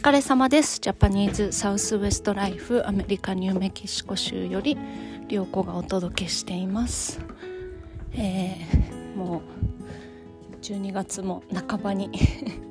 疲れ様です。ジャパニーズサウスウェストライフアメリカニューメキシコ州より良子がお届けしています。えー、もう12月も半ばに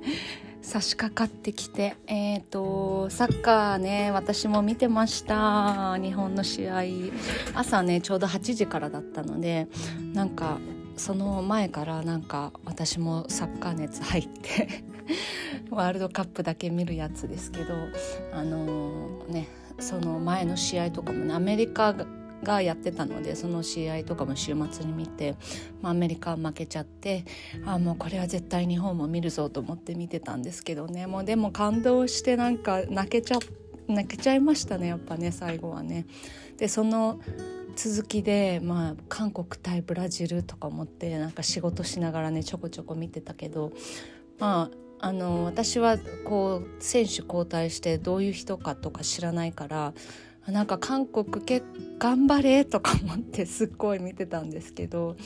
差し掛かってきて、えーと、サッカーね私も見てました日本の試合朝ねちょうど8時からだったのでなんかその前からなんか私もサッカー熱入って ワールドカップだけ見るやつですけどあのー、ねその前の試合とかもねアメリカがやってたのでその試合とかも週末に見て、まあ、アメリカは負けちゃってあもうこれは絶対日本も見るぞと思って見てたんですけどねもうでも感動してなんか泣けちゃ泣けちゃいましたねやっぱね最後はね。でその続きで、まあ、韓国対ブラジルとか思ってなんか仕事しながらねちょこちょこ見てたけどまああの私はこう選手交代してどういう人かとか知らないからなんか韓国け頑張れとか思ってすっごい見てたんですけど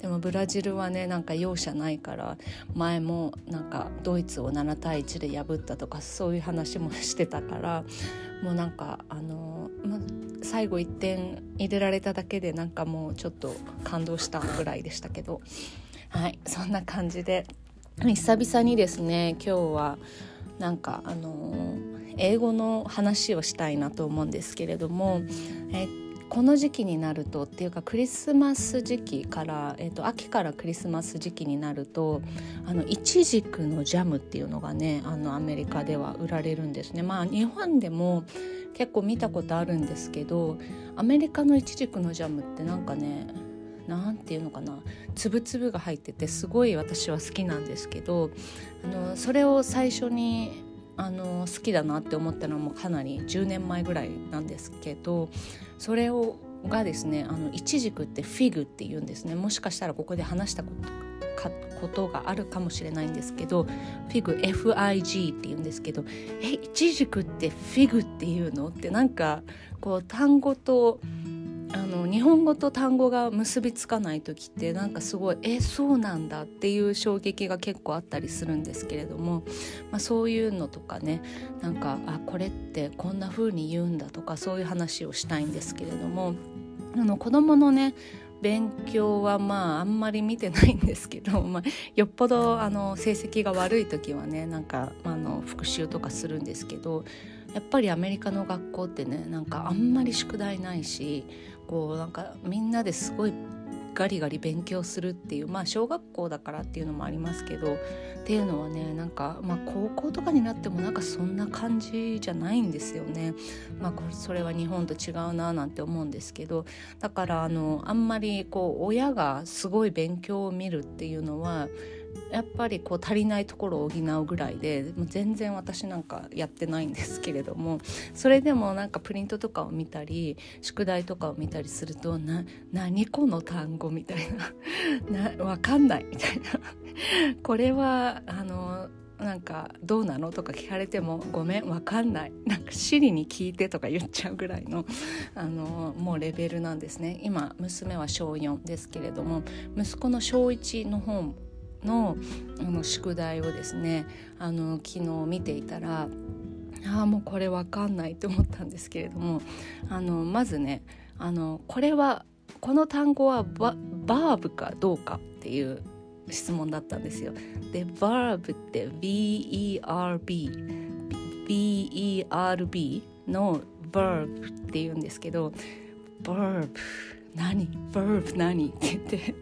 でもブラジルはねなんか容赦ないから前もなんかドイツを7対1で破ったとかそういう話もしてたからもうなんかあの、ま、最後1点入れられただけでなんかもうちょっと感動したぐらいでしたけど。はいそんな感じで久々にですね今日はなんかあの英語の話をしたいなと思うんですけれども、えこの時期になるとっていうかクリスマス時期から、えーと、秋からクリスマス時期になるとあのイチジクのジャムっていうのがねあのアメリカでは売られるんですね。まあ日本でも結構見たことあるんですけどアメリカのイチジクのジャムってなんかね何て言うのかな粒々が入っててすごい私は好きなんですけどあのそれを最初にあの好きだなって思ったのもかなり10年前ぐらいなんですけどそれをがですねあのイチジクってフィグって言うんですね。もしかしたらここで話したことかことがあるかもしれないんですけどフィグ FIG って言うんですけどえイチジクってフィグっていうの？ってなんかこう単語とあの日本語と単語が結びつかない時ってなんかすごいえそうなんだっていう衝撃が結構あったりするんですけれども、まあ、そういうのとかねなんかあこれってこんな風に言うんだとかそういう話をしたいんですけれどもあの子供のね勉強はまああんまり見てないんですけど、まあ、よっぽどあの成績が悪い時はねなんかあの復習とかするんですけどやっぱりアメリカの学校ってねなんかあんまり宿題ないしこうなんかみんなですごいガリガリ勉強するっていうまあ小学校だからっていうのもありますけどっていうのはねなんか、まあ、高校とかになってもなんかそんな感じじゃないんですよね。まあ、それは日本と違うななんて思うんですけどだからあのあんまりこう親がすごい勉強を見るっていうのはやっぱりこう足りないところを補うぐらいでもう全然私なんかやってないんですけれどもそれでもなんかプリントとかを見たり宿題とかを見たりすると「な何この単語」みたいな「な分かんない」みたいな「これはあのなんかどうなのとか聞かれてもごめんわかんない。なんかシリに聞いてとか言っちゃうぐらいのあのもうレベルなんですね。今娘は小4ですけれども息子の小1の本のあの宿題をですねあの昨日見ていたらああもうこれわかんないと思ったんですけれどもあのまずねあのこれはこの単語はババーブかどうかっていう質問だったんですよ。でバーブって VERB BERB の verb って言うんですけど verb 何？verb 何？って言って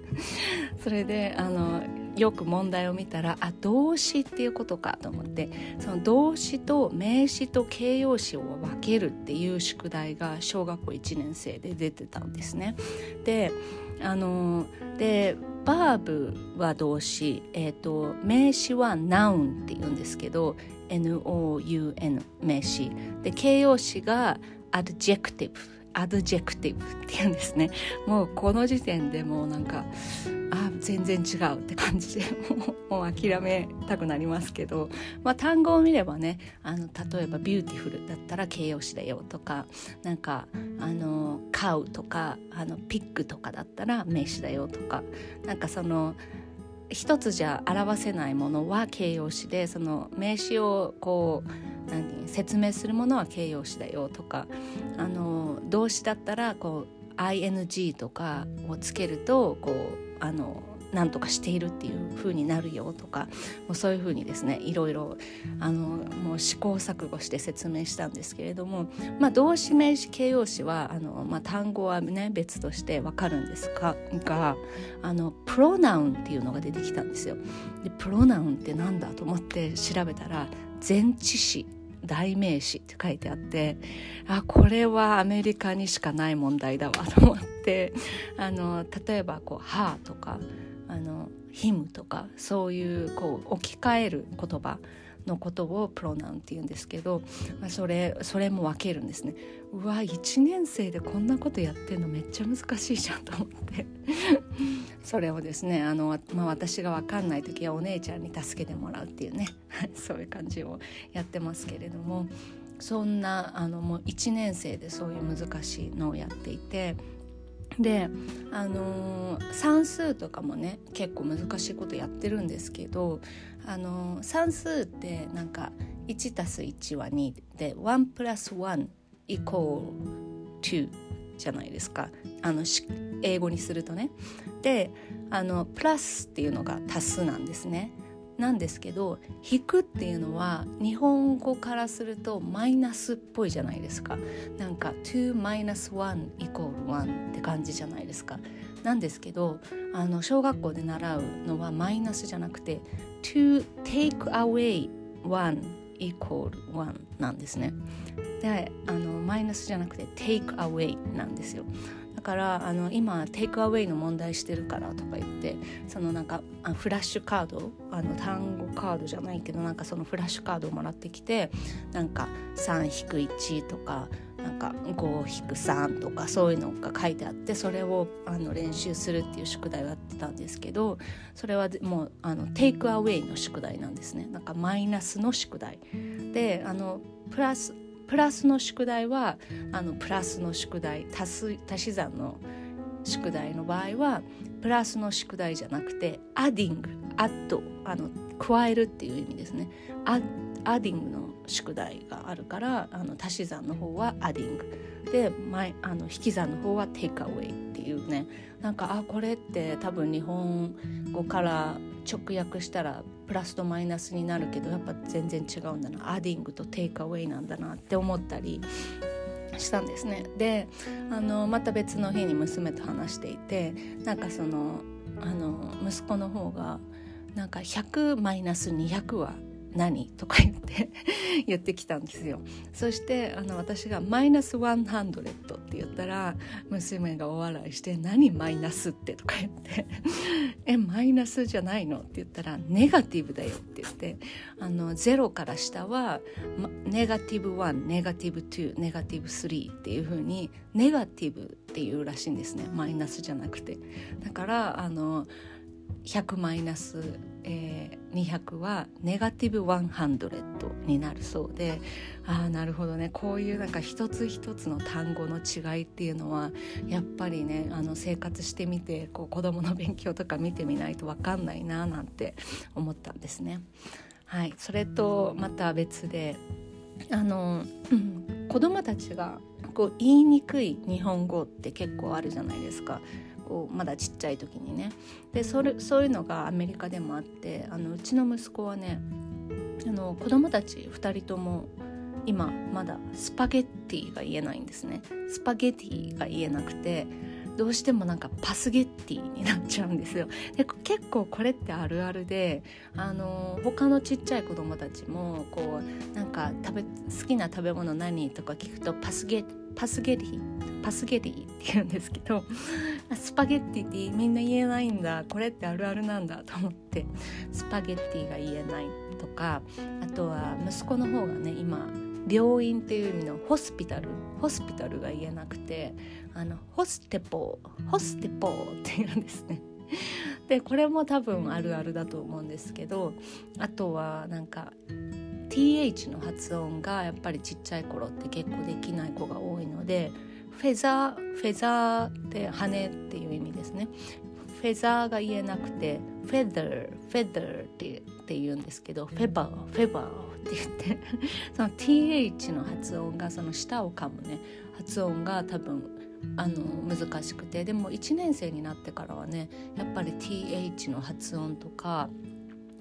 それであのよく問題を見たらあ動詞っていうことかと思ってその動詞と名詞と形容詞を分けるっていう宿題が小学校1年生で出てたんですね。であのでバーブは動詞、えーと、名詞は noun って言うんですけど N-O-U-N 名詞で形容詞が adjective adjective っていうんですね。もうこの時点でもうなんかあ全然違うって感じで もう諦めたくなりますけど、まあ、単語を見ればねあの例えば「beautiful」だったら形容詞だよとかなんかあの「飼う」とかあの「pig」とかだったら名詞だよとかなんかその一つじゃ表せないものは形容詞でその名詞をこう何説明するものは形容詞だよとかあの動詞だったらこう ing とかをつけるとこうあの何とかしているっていう風になるよとかもうそういう風にですねいろいろあのもう試行錯誤して説明したんですけれども、まあ、動詞名詞形容詞はあの、まあ、単語はね別としてわかるんですががあのプロナウンっていうのが出てきたんですよ。でプロナウンってなんだと思って調べたら前置詞代名詞って書いてあってあこれはアメリカにしかない問題だわと思ってあの例えばこう「は」とかあの「ヒム」とかそういうこう置き換える言葉のことをプロナウンって言うんですけど、まあ、それそれも分けるんですね。うわ1年生でこんなことやってんのめっちゃ難しいじゃんと思って。それをですねあの、まあ、私が分かんない時はお姉ちゃんに助けてもらうっていうね。そういう感じをやってますけれども。そんなあのもう1年生でそういう難しいのをやっていて。であのー、算数とかもね結構難しいことやってるんですけど、あのー、算数ってなんか 1+1 は2で 1+1 イコール2じゃないですかあの英語にするとね。であのプラスっていうのが足すなんですね。なんですけど引くっていうのは日本語からするとマイナスっぽいじゃないですか。なんか2 minus 1イコール1って感じじゃないですか。なんですけどあの小学校で習うのはマイナスじゃなくて to take away 1イコール1なんですね。であのマイナスじゃなくて take away なんですよ。だからあの今テイクアウェイの問題してるからとか言ってそのなんかフラッシュカードあの単語カードじゃないけどなんかそのフラッシュカードをもらってきてなんか3-1とかなんか5-3とかそういうのが書いてあってそれをあの練習するっていう宿題をやってたんですけどそれはもうあのテイクアウェイの宿題なんですね。なんかマイナスの宿題。であのプラスプラスの宿題はあのプラスの宿題足す足し算の宿題の場合はプラスの宿題じゃなくてアディングアッあの加えるっていう意味ですね。アディングの宿題があるからあの足し算の方はアディングで前あの引き算の方はテイクアウェイっていうね。なんかあこれって多分日本語から直訳したらプラスとマイナスになるけどやっぱ全然違うんだなアディングとテイクアウェイなんだなって思ったりしたんですね。であのまた別の日に娘と話していてなんかそのあの息子の方がなんか100マイナス200は何？とか言って言ってきたんですよそしてあの私が「マイナス100」って言ったら娘がお笑いして「何マイナスって?」とか言って「えマイナスじゃないの?」って言ったら「ネガティブだよ」って言ってあの0から下はネガティブ1ネガティブ2ネガティブ3っていう風にネガティブっていうらしいんですねマイナスじゃなくて。だからあの100マイナス、えー、200はネガティブ100になるそうでああなるほどねこういうなんか一つ一つの単語の違いっていうのはやっぱりねあの生活してみてこう子どもの勉強とか見てみないと分かんないななんて思ったんですね。はい、それとまた別であの、うん、子どもたちがこう言いにくい日本語って結構あるじゃないですか。こうまだちっちゃい時にね。でそれそういうのがアメリカでもあってあのうちの息子はねあの子供たち2人とも今まだスパゲッティが言えないんですね。スパゲッティが言えなくてどうしてもなんかパスゲッティになっちゃうんですよ。で結構これってあるあるであの他のちっちゃい子供たちもこうなんか食べ好きな食べ物何とか聞くとパスゲパスゲティパスゲティって言うんですけど スパゲッティってみんな言えないんだこれってあるあるなんだと思ってスパゲッティが言えないとかあとは息子の方がね今病院っていう意味のホスピタルホスピタルが言えなくてあのホステポホステポって言うんですね。でこれも多分あるあるだと思うんですけどあとはなんか TH の発音がやっぱりちっちゃい頃って結構できない子が多いのでフェザーフェザーって羽っていう意味ですね。フェザーが言えなくてフェダーフェダーってって言うんですけどフェバーフェバーって言って その TH の発音がその舌を噛むね。発音が多分あの難しくて。でも1年生になってからはねやっぱり TH の発音とか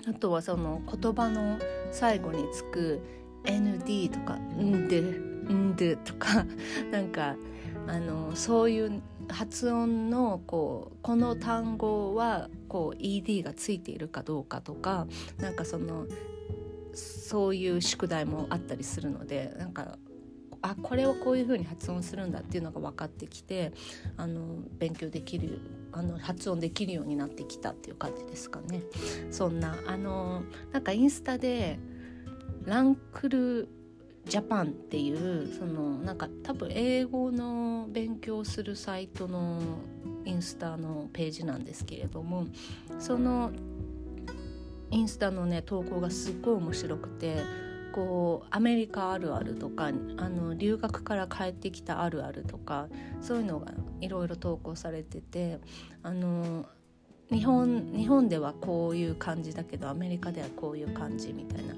あとはその言葉の最後につく ND とか「んで」「んで」とかなんかあのそういう発音のこうこの単語はこう ED がついているかどうかとかなんかそのそういう宿題もあったりするのでなんかあこれをこういう風に発音するんだっていうのが分かってきてあの勉強できるあの発音できるようになってきたっていう感じですかね。そんなあのなんかインスタでランクルジャパンっていうそのなんか多分英語の勉強するサイトのインスタのページなんですけれどもそのインスタのね投稿がすっごい面白くてこうアメリカあるあるとかあの留学から帰ってきたあるあるとかそういうのがいろいろ投稿されててあの日本日本ではこういう感じだけどアメリカではこういう感じみたいな。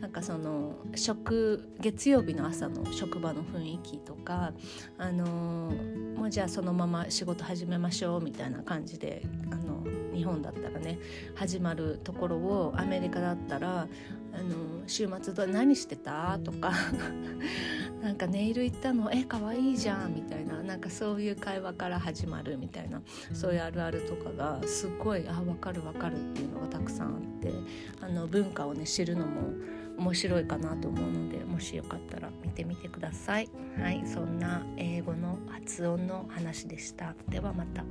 なんかその食月曜日の朝の職場の雰囲気とかあのもうじゃあそのまま仕事始めましょうみたいな感じであの日本だったらね始まるところをアメリカだったらあの週末ど何してた？とか。なんかネイル行ったの？え可愛いじゃん。みたいな。なんかそういう会話から始まるみたいな。そういうあるあるとかがすごいあ分かる分かるっていうのがたくさんあって。あの文化をね知るのも面白いかなと思うのでもしよかったら見てみてください。はいそんな英語の発音の話でした。ではまた。